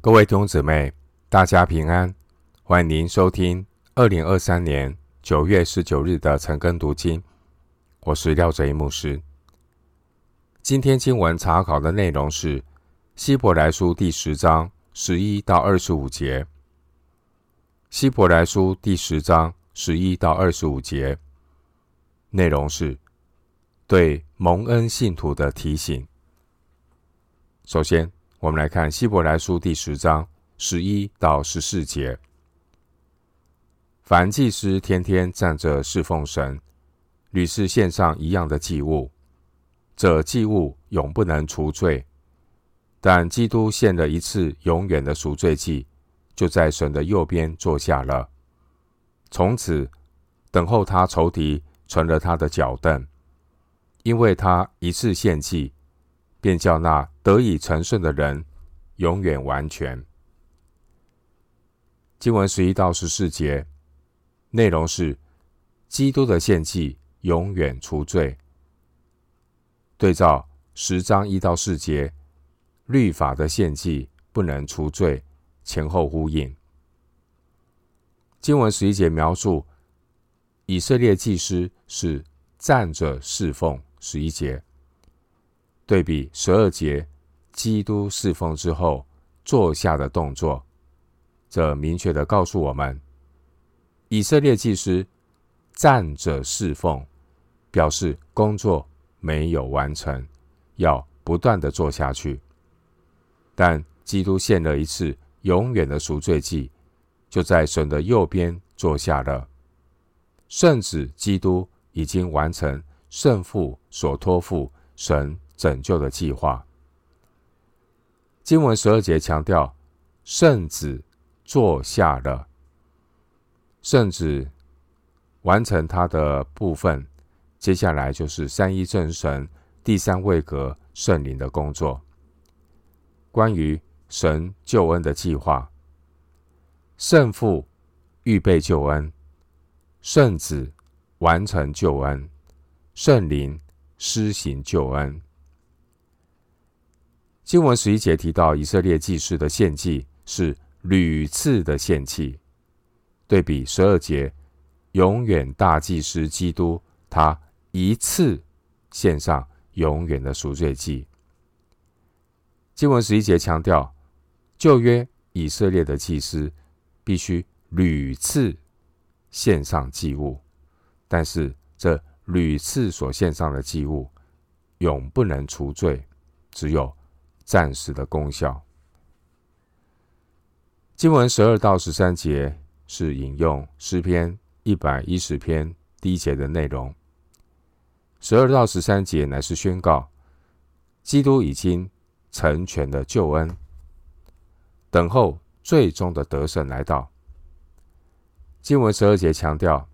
各位弟兄姊妹，大家平安！欢迎您收听二零二三年九月十九日的晨更读经。我是廖哲一牧师。今天经文查考的内容是希伯来书第十章十一到二十五节。希伯来书第十章十一到二十五节内容是对蒙恩信徒的提醒。首先，我们来看希伯来书第十章十一到十四节。凡祭司天天站着侍奉神，屡次献上一样的祭物，这祭物永不能除罪。但基督献了一次永远的赎罪祭，就在神的右边坐下了。从此等候他仇敌成了他的脚凳，因为他一次献祭。便叫那得以成圣的人永远完全。经文十一到十四节内容是：基督的献祭永远除罪。对照十章一到四节，律法的献祭不能除罪，前后呼应。经文十一节描述以色列祭司是站着侍奉，十一节。对比十二节，基督侍奉之后坐下的动作，这明确地告诉我们，以色列祭司站着侍奉，表示工作没有完成，要不断地做下去。但基督献了一次永远的赎罪祭，就在神的右边坐下了。圣子基督已经完成圣父所托付神拯救的计划。经文十二节强调，圣子坐下了，圣子完成他的部分，接下来就是三一真神第三位格圣灵的工作。关于神救恩的计划，圣父预备救恩，圣子完成救恩，圣灵施行救恩。经文十一节提到，以色列祭司的献祭是屡次的献祭，对比十二节，永远大祭司基督，他一次献上永远的赎罪祭。经文十一节强调，旧约以色列的祭司必须屡次献上祭物，但是这屡次所献上的祭物永不能除罪，只有。暂时的功效。经文十二到十三节是引用诗篇一百一十篇第一节的内容。十二到十三节乃是宣告，基督已经成全的救恩，等候最终的得胜来到。经文十二节强调，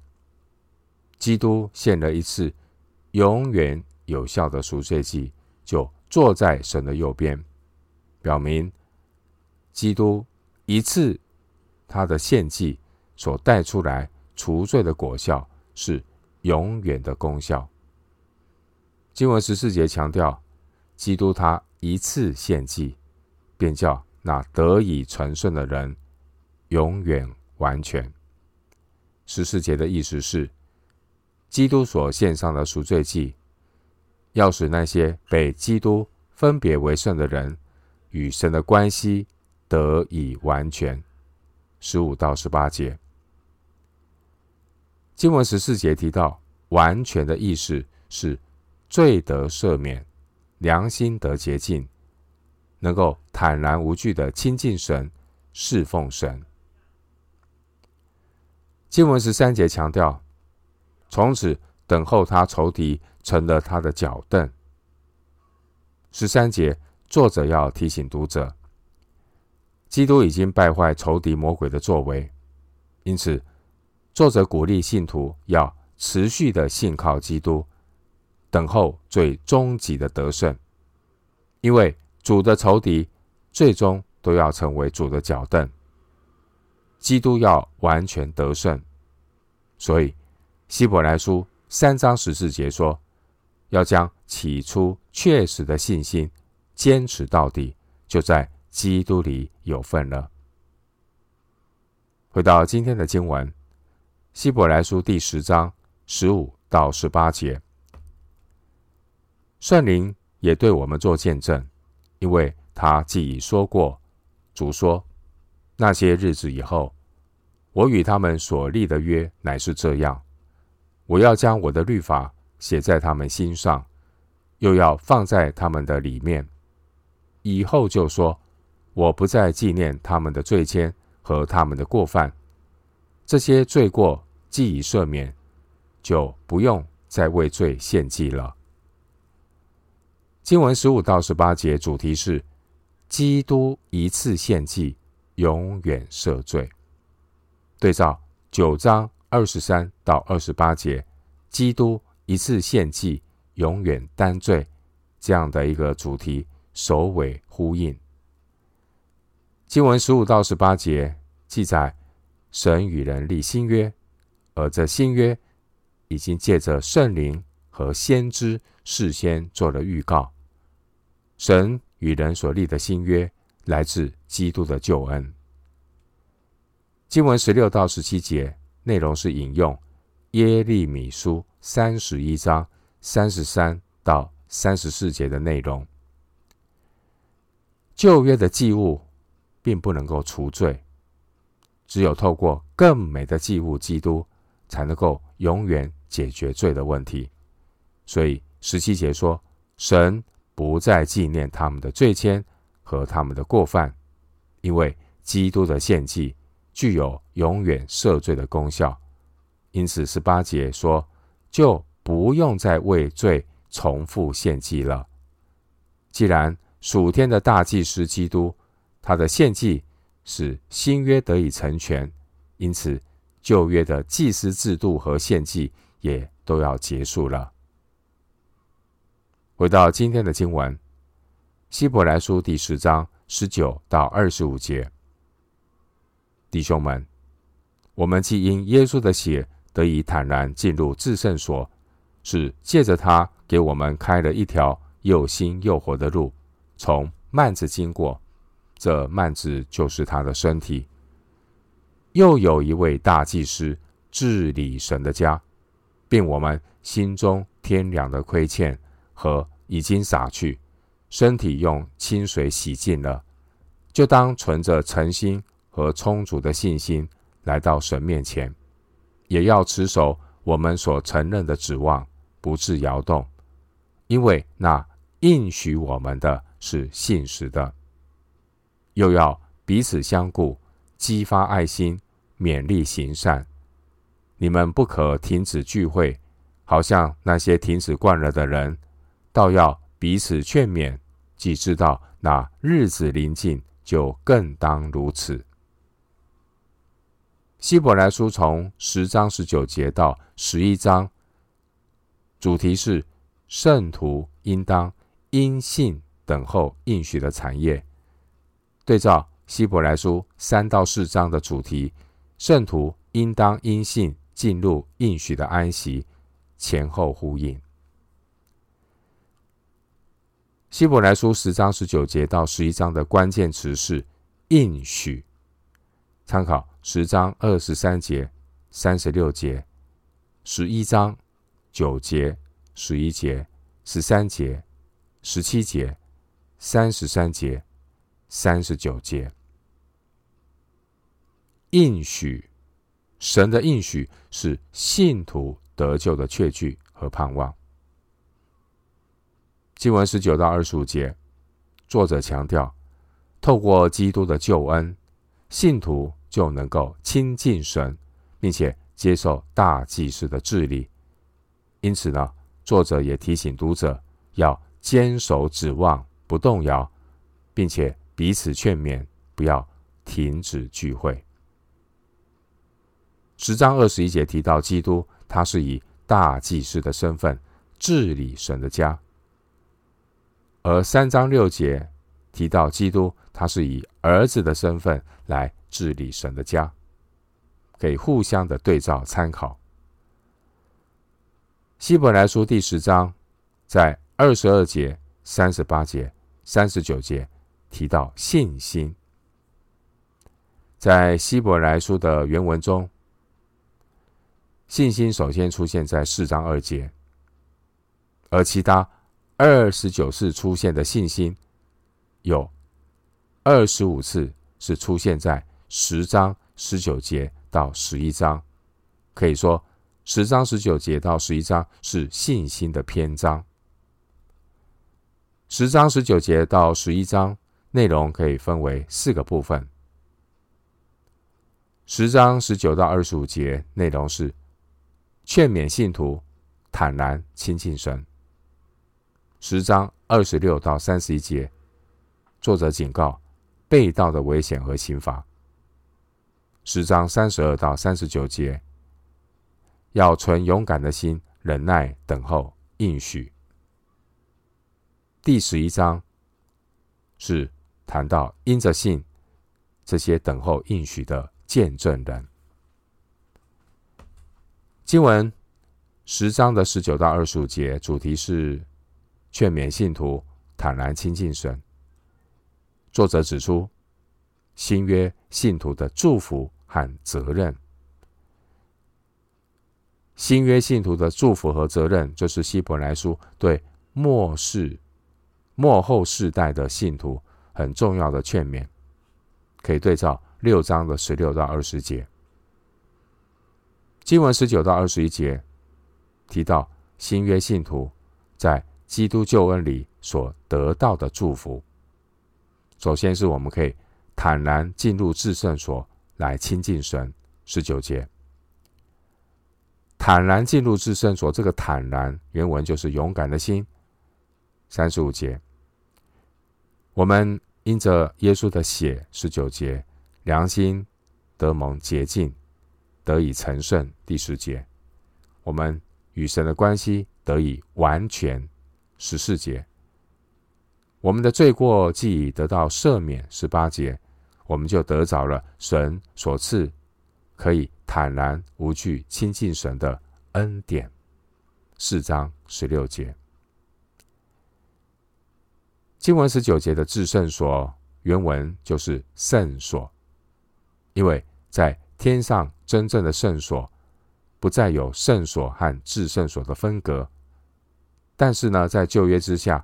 基督献了一次永远有效的赎罪祭，就。坐在神的右边，表明基督一次他的献祭所带出来除罪的果效是永远的功效。经文十四节强调，基督他一次献祭，便叫那得以成圣的人永远完全。十四节的意思是，基督所献上的赎罪祭。要使那些被基督分别为圣的人与神的关系得以完全。十五到十八节，经文十四节提到“完全”的意思是罪得赦免，良心得洁净，能够坦然无惧的亲近神、侍奉神。经文十三节强调，从此等候他仇敌。成了他的脚凳。十三节，作者要提醒读者，基督已经败坏仇敌魔鬼的作为，因此作者鼓励信徒要持续的信靠基督，等候最终极的得胜。因为主的仇敌最终都要成为主的脚凳，基督要完全得胜。所以希伯来书三章十四节说。要将起初确实的信心坚持到底，就在基督里有份了。回到今天的经文，希伯来书第十章十五到十八节，圣灵也对我们做见证，因为他既已说过，主说，那些日子以后，我与他们所立的约乃是这样：我要将我的律法写在他们心上，又要放在他们的里面。以后就说，我不再纪念他们的罪愆和他们的过犯，这些罪过既已赦免，就不用再为罪献祭了。经文十五到十八节主题是基督一次献祭，永远赦罪。对照九章二十三到二十八节，基督一次献祭，永远担罪，这样的一个主题。首尾呼应。经文十五到十八节记载，神与人立新约，而这新约已经借着圣灵和先知事先做了预告。神与人所立的新约来自基督的救恩。经文十六到十七节内容是引用耶利米书三十一章三十三到三十四节的内容。旧约的祭物并不能够除罪，只有透过更美的祭物基督，才能够永远解决罪的问题。所以十七节说，神不再纪念他们的罪愆和他们的过犯，因为基督的献祭具有永远赦罪的功效。因此十八节说，就不用再为罪重复献祭了。既然属天的大祭司基督，他的献祭使新约得以成全，因此旧约的祭司制度和献祭也都要结束了。回到今天的经文，希伯来书第十章十九到二十五节，弟兄们，我们既因耶稣的血得以坦然进入至圣所，是借着他给我们开了一条又新又活的路。从幔子经过，这幔子就是他的身体。又有一位大祭司治理神的家，并我们心中天良的亏欠和已经洒去，身体用清水洗净了，就当存着诚心和充足的信心来到神面前，也要持守我们所承认的指望，不致摇动，因为那应许我们的。是信实的，又要彼此相顾，激发爱心，勉励行善。你们不可停止聚会，好像那些停止惯了的人，倒要彼此劝勉。既知道那日子临近，就更当如此。希伯来书从十章十九节到十一章，主题是圣徒应当因信。等候应许的产业，对照希伯来书三到四章的主题，圣徒应当因信进入应许的安息，前后呼应。希伯来书十章十九节到十一章的关键词是应许，参考十章二十三节、三十六节、十一章九节、十一节、十三节、十七节。三十三节、三十九节，应许，神的应许是信徒得救的确据和盼望。经文十九到二十五节，作者强调，透过基督的救恩，信徒就能够亲近神，并且接受大祭司的治理。因此呢，作者也提醒读者要坚守指望。不动摇，并且彼此劝勉，不要停止聚会。十章二十一节提到基督，他是以大祭司的身份治理神的家；而三章六节提到基督，他是以儿子的身份来治理神的家，可以互相的对照参考。希伯来书第十章在二十二节。三十八节、三十九节提到信心。在希伯来书的原文中，信心首先出现在四章二节，而其他二十九次出现的信心，有二十五次是出现在十章十九节到十一章。可以说，十章十九节到十一章是信心的篇章。十章十九节到十一章内容可以分为四个部分。十章十九到二十五节内容是劝勉信徒坦然亲近神。十章二十六到三十一节，作者警告被盗的危险和刑罚。十章三十二到三十九节，要存勇敢的心，忍耐等候应许。第十一章是谈到因着信这些等候应许的。见证人。经文十章的十九到二十五节，主题是劝勉信徒坦然亲近神。作者指出新约信徒的祝福和责任。新约信徒的祝福和责任，这是希伯来书对末世、末后世代的信徒很重要的劝勉，可以对照。六章的十六到二十节，经文十九到二十一节提到新约信徒在基督救恩里所得到的祝福。首先是我们可以坦然进入至圣所来亲近神。十九节，坦然进入至圣所，这个坦然原文就是勇敢的心。三十五节，我们因着耶稣的血。十九节。良心得蒙洁净，得以成圣。第十节，我们与神的关系得以完全。十四节，我们的罪过既已得到赦免。十八节，我们就得着了神所赐可以坦然无惧亲近神的恩典。四章十六节，经文十九节的至圣所原文就是圣所。因为在天上真正的圣所，不再有圣所和至圣所的分隔。但是呢，在旧约之下，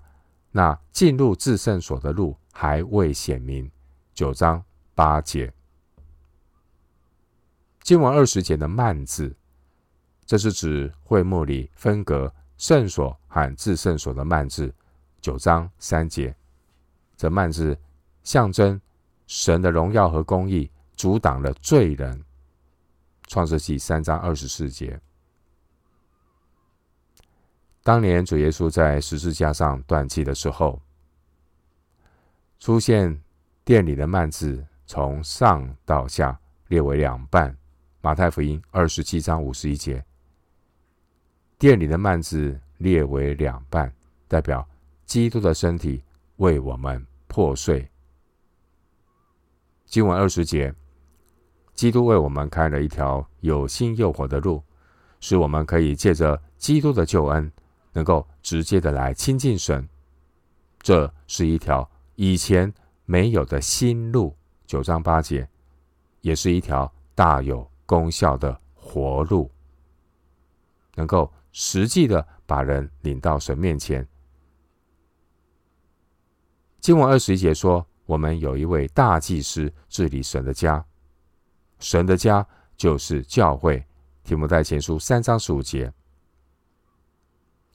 那进入至圣所的路还未显明。九章八节，经文二十节的幔子，这是指会幕里分隔圣所和至圣所的幔子。九章三节，这幔子象征神的荣耀和公义。阻挡了罪人。创世记三章二十四节。当年主耶稣在十字架上断气的时候，出现殿里的幔子从上到下列为两半。马太福音二十七章五十一节，殿里的幔子列为两半，代表基督的身体为我们破碎。经文二十节。基督为我们开了一条有新又活的路，使我们可以借着基督的救恩，能够直接的来亲近神。这是一条以前没有的新路，九章八节，也是一条大有功效的活路，能够实际的把人领到神面前。经文二十一节说，我们有一位大祭司治理神的家。神的家就是教会，提摩太前书三章十五节。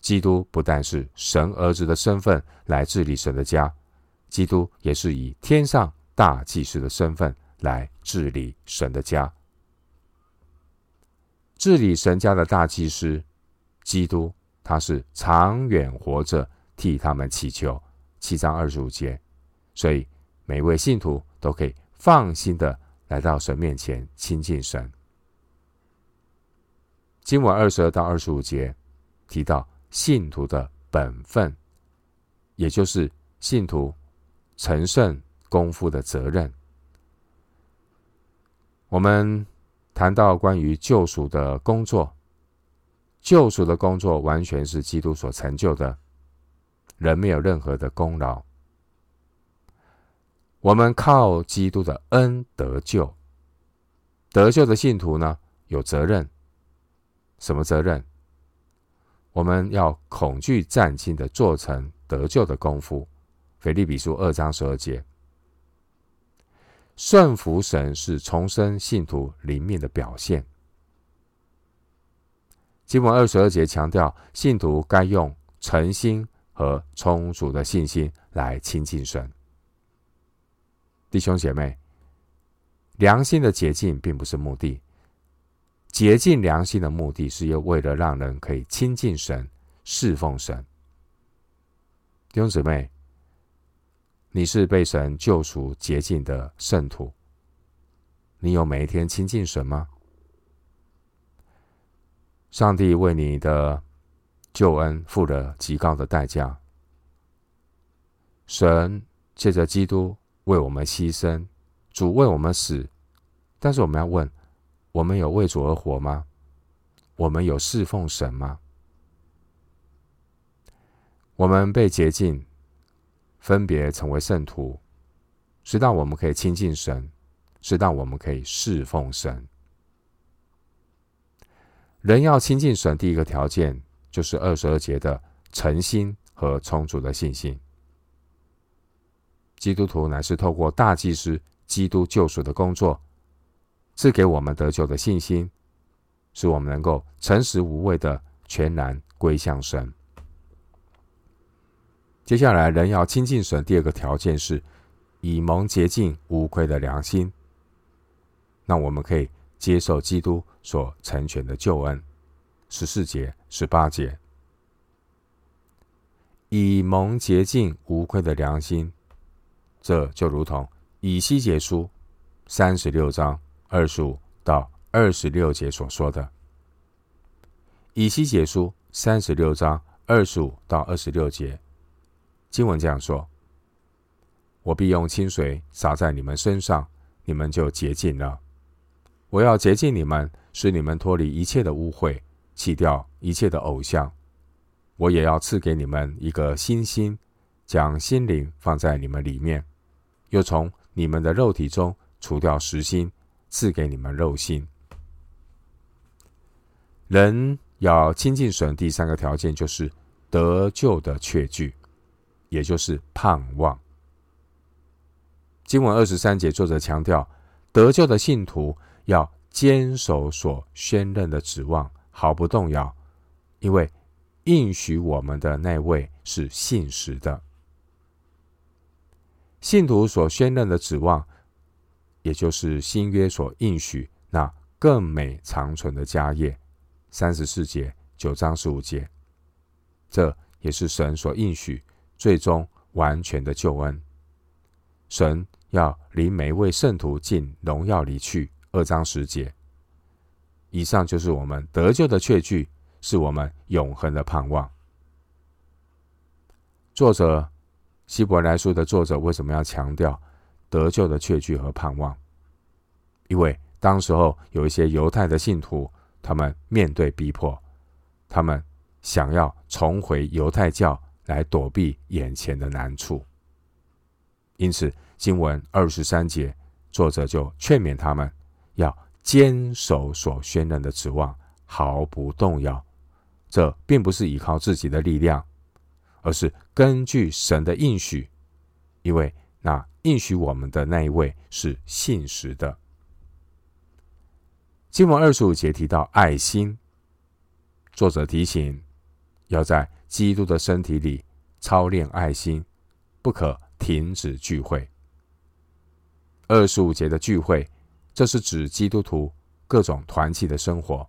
基督不但是神儿子的身份来治理神的家，基督也是以天上大祭司的身份来治理神的家。治理神家的大祭司，基督，他是长远活着替他们祈求。七章二十五节，所以每位信徒都可以放心的。来到神面前亲近神。经文二十二到二十五节提到信徒的本分，也就是信徒成圣功夫的责任。我们谈到关于救赎的工作，救赎的工作完全是基督所成就的，人没有任何的功劳。我们靠基督的恩得救。得救的信徒呢，有责任。什么责任？我们要恐惧战兢的做成得救的功夫。腓立比书二章十二节。顺服神是重生信徒灵命的表现。经文二十二节强调，信徒该用诚心和充足的信心来亲近神。弟兄姐妹，良心的洁净并不是目的，洁净良心的目的是要为了让人可以亲近神、侍奉神。弟兄姊妹。你是被神救赎洁净的圣徒，你有每一天亲近神吗？上帝为你的救恩付了极高的代价，神借着基督为我们牺牲，主为我们死，但是我们要问：我们有为主而活吗？我们有侍奉神吗？我们被洁净。分别成为圣徒，是让我们可以亲近神，是让我们可以侍奉神。人要亲近神，第一个条件就是二十二节的诚心和充足的信心。基督徒乃是透过大祭司基督救赎的工作，赐给我们得救的信心，使我们能够诚实无畏的全然归向神。接下来，人要亲近神，第二个条件是以蒙洁净无愧的良心。那我们可以接受基督所成全的救恩。十四节、十八节，以蒙洁净无愧的良心，这就如同以西结书三十六章二十五到二十六节所说的。以西结书三十六章二十五到二十六节。经文这样说：“我必用清水洒在你们身上，你们就洁净了。我要洁净你们，使你们脱离一切的污秽，弃掉一切的偶像。我也要赐给你们一个新心，将心灵放在你们里面，又从你们的肉体中除掉实心，赐给你们肉心。人要亲近神，第三个条件就是得救的确据。”也就是盼望。经文二十三节，作者强调，得救的信徒要坚守所宣认的指望，毫不动摇，因为应许我们的那位是信实的。信徒所宣认的指望，也就是新约所应许那更美长存的家业。三十四节、九章十五节，这也是神所应许。最终完全的救恩，神要离每位圣徒进荣耀里去。二章十节，以上就是我们得救的确据，是我们永恒的盼望。作者希伯来书的作者为什么要强调得救的确据和盼望？因为当时候有一些犹太的信徒，他们面对逼迫，他们想要重回犹太教。来躲避眼前的难处，因此经文二十三节，作者就劝勉他们要坚守所宣认的指望，毫不动摇。这并不是依靠自己的力量，而是根据神的应许，因为那应许我们的那一位是信实的。经文二十五节提到爱心，作者提醒要在。基督的身体里操练爱心，不可停止聚会。二十五节的聚会，这是指基督徒各种团契的生活。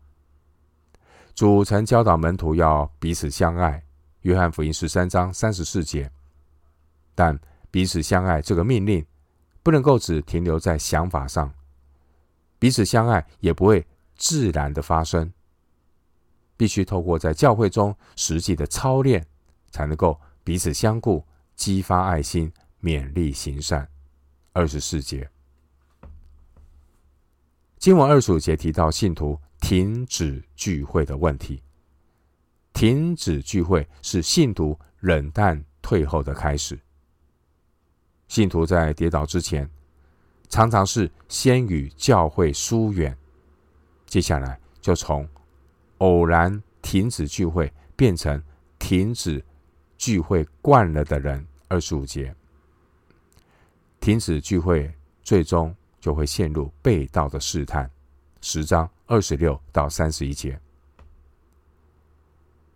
主曾教导门徒要彼此相爱，约翰福音十三章三十四节。但彼此相爱这个命令，不能够只停留在想法上，彼此相爱也不会自然的发生。必须透过在教会中实际的操练，才能够彼此相顾，激发爱心，勉励行善。二十四节，经文二十五节提到信徒停止聚会的问题。停止聚会是信徒冷淡退后的开始。信徒在跌倒之前，常常是先与教会疏远，接下来就从偶然停止聚会变成停止聚会惯了的人。二十五节，停止聚会，最终就会陷入被盗的试探。十章二十六到三十一节，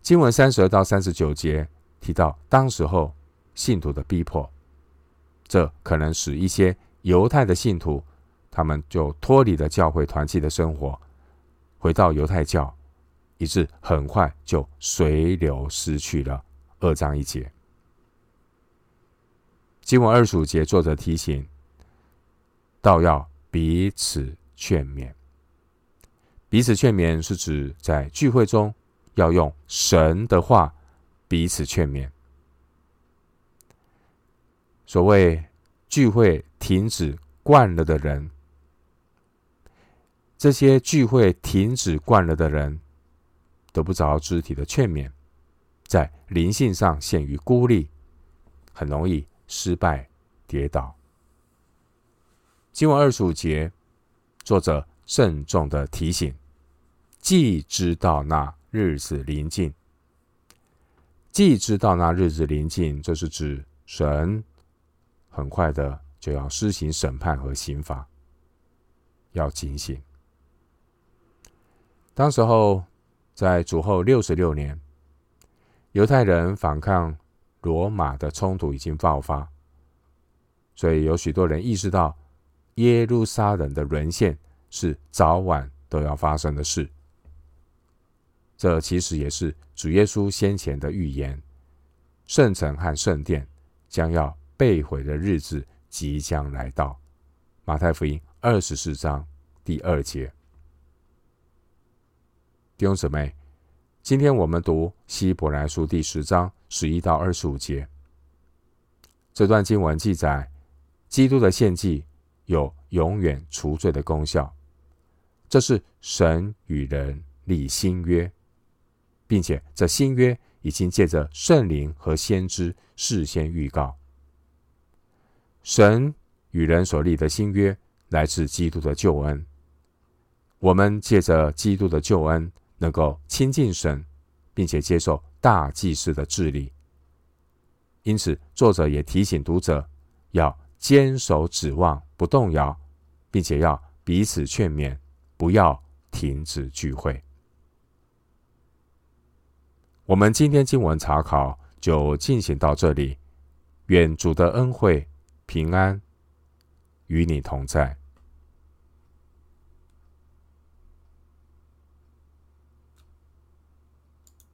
经文三十二到三十九节提到，当时候信徒的逼迫，这可能使一些犹太的信徒，他们就脱离了教会团契的生活，回到犹太教，以致很快就随流失去了。二章一节，经文二十五节，作者提醒，倒要彼此劝勉。彼此劝勉是指在聚会中要用神的话彼此劝勉。所谓聚会停止惯了的人，这些聚会停止惯了的人，得不着肢体的劝勉，在灵性上陷于孤立，很容易失败跌倒。经文二十五节，作者郑重的提醒。既知道那日子临近，既知道那日子临近，这是指神很快的就要施行审判和刑罚，要警醒。当时候在主后六十六年，犹太人反抗罗马的冲突已经爆发，所以有许多人意识到耶路撒冷的沦陷是早晚都要发生的事。这其实也是主耶稣先前的预言，圣城和圣殿将要被毁的日子即将来到。马太福音二十四章第二节。弟兄姊妹，今天我们读希伯来书第十章十一到二十五节，这段经文记载，基督的献祭有永远除罪的功效，这是神与人立新约。并且，这新约已经借着圣灵和先知事先预告，神与人所立的新约来自基督的救恩。我们借着基督的救恩，能够亲近神，并且接受大祭司的治理。因此，作者也提醒读者要坚守指望，不动摇，并且要彼此劝勉，不要停止聚会。我们今天经文查考就进行到这里，愿主的恩惠平安与你同在。